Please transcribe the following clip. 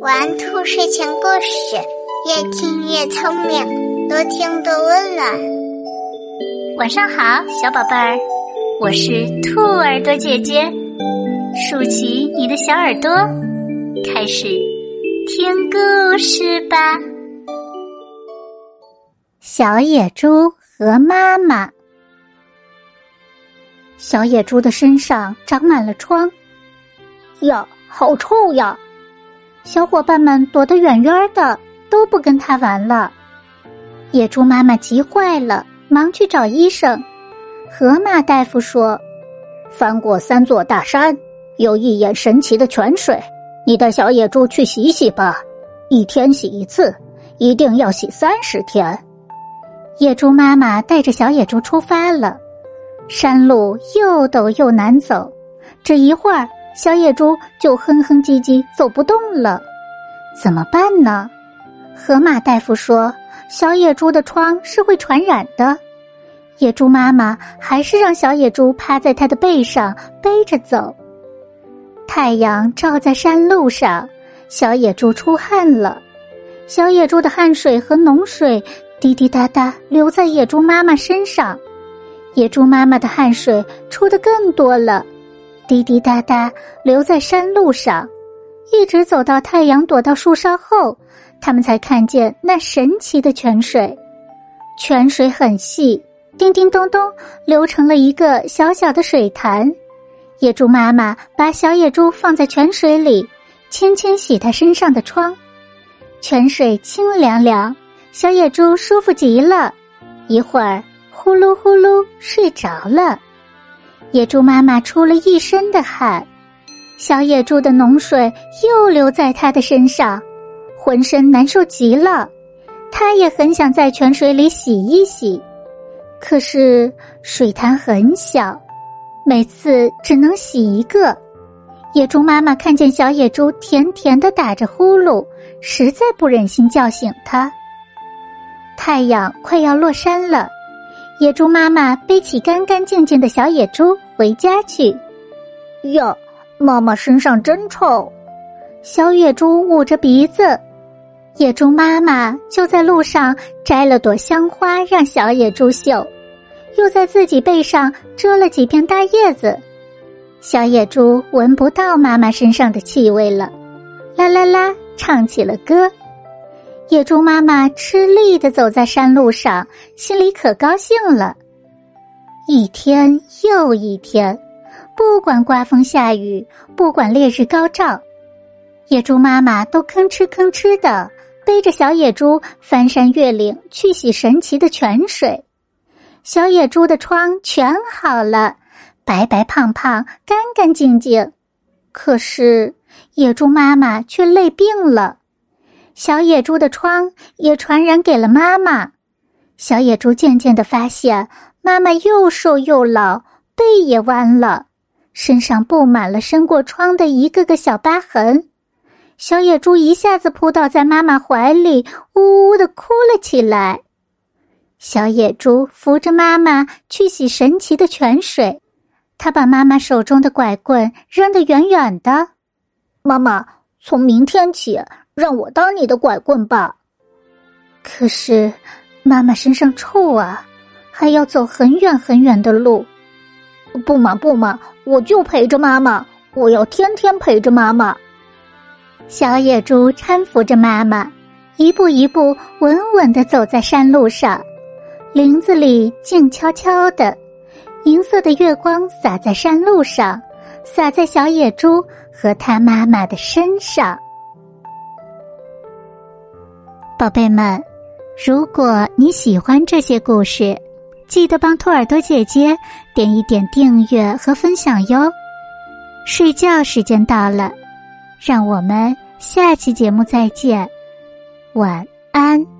玩兔睡前故事，越听越聪明，多听多温暖。晚上好，小宝贝儿，我是兔耳朵姐姐，竖起你的小耳朵，开始听故事吧。小野猪和妈妈。小野猪的身上长满了疮，哟，好臭呀！小伙伴们躲得远远的，都不跟他玩了。野猪妈妈急坏了，忙去找医生。河马大夫说：“翻过三座大山，有一眼神奇的泉水，你带小野猪去洗洗吧。一天洗一次，一定要洗三十天。”野猪妈妈带着小野猪出发了。山路又陡又难走，这一会儿小野猪就哼哼唧唧走不动了，怎么办呢？河马大夫说，小野猪的疮是会传染的。野猪妈妈还是让小野猪趴在它的背上背着走。太阳照在山路上，小野猪出汗了，小野猪的汗水和脓水滴滴答答流在野猪妈妈身上。野猪妈妈的汗水出的更多了，滴滴答答流在山路上，一直走到太阳躲到树梢后，他们才看见那神奇的泉水。泉水很细，叮叮咚咚流成了一个小小的水潭。野猪妈妈把小野猪放在泉水里，轻轻洗它身上的疮。泉水清凉凉，小野猪舒服极了。一会儿。呼噜呼噜睡着了，野猪妈妈出了一身的汗，小野猪的脓水又流在它的身上，浑身难受极了。它也很想在泉水里洗一洗，可是水潭很小，每次只能洗一个。野猪妈妈看见小野猪甜甜的打着呼噜，实在不忍心叫醒它。太阳快要落山了。野猪妈妈背起干干净净的小野猪回家去。哟，妈妈身上真臭！小野猪捂着鼻子。野猪妈妈就在路上摘了朵香花让小野猪嗅，又在自己背上遮了几片大叶子。小野猪闻不到妈妈身上的气味了，啦啦啦，唱起了歌。野猪妈妈吃力的走在山路上，心里可高兴了。一天又一天，不管刮风下雨，不管烈日高照，野猪妈妈都吭哧吭哧的背着小野猪翻山越岭去洗神奇的泉水。小野猪的疮全好了，白白胖胖，干干净净。可是野猪妈妈却累病了。小野猪的疮也传染给了妈妈，小野猪渐渐的发现，妈妈又瘦又老，背也弯了，身上布满了伸过疮的一个个小疤痕。小野猪一下子扑倒在妈妈怀里，呜呜的哭了起来。小野猪扶着妈妈去洗神奇的泉水，他把妈妈手中的拐棍扔得远远的。妈妈，从明天起。让我当你的拐棍吧。可是，妈妈身上臭啊，还要走很远很远的路。不嘛不嘛，我就陪着妈妈，我要天天陪着妈妈。小野猪搀扶着妈妈，一步一步稳稳的走在山路上。林子里静悄悄的，银色的月光洒在山路上，洒在小野猪和他妈妈的身上。宝贝们，如果你喜欢这些故事，记得帮兔耳朵姐姐点一点订阅和分享哟。睡觉时间到了，让我们下期节目再见，晚安。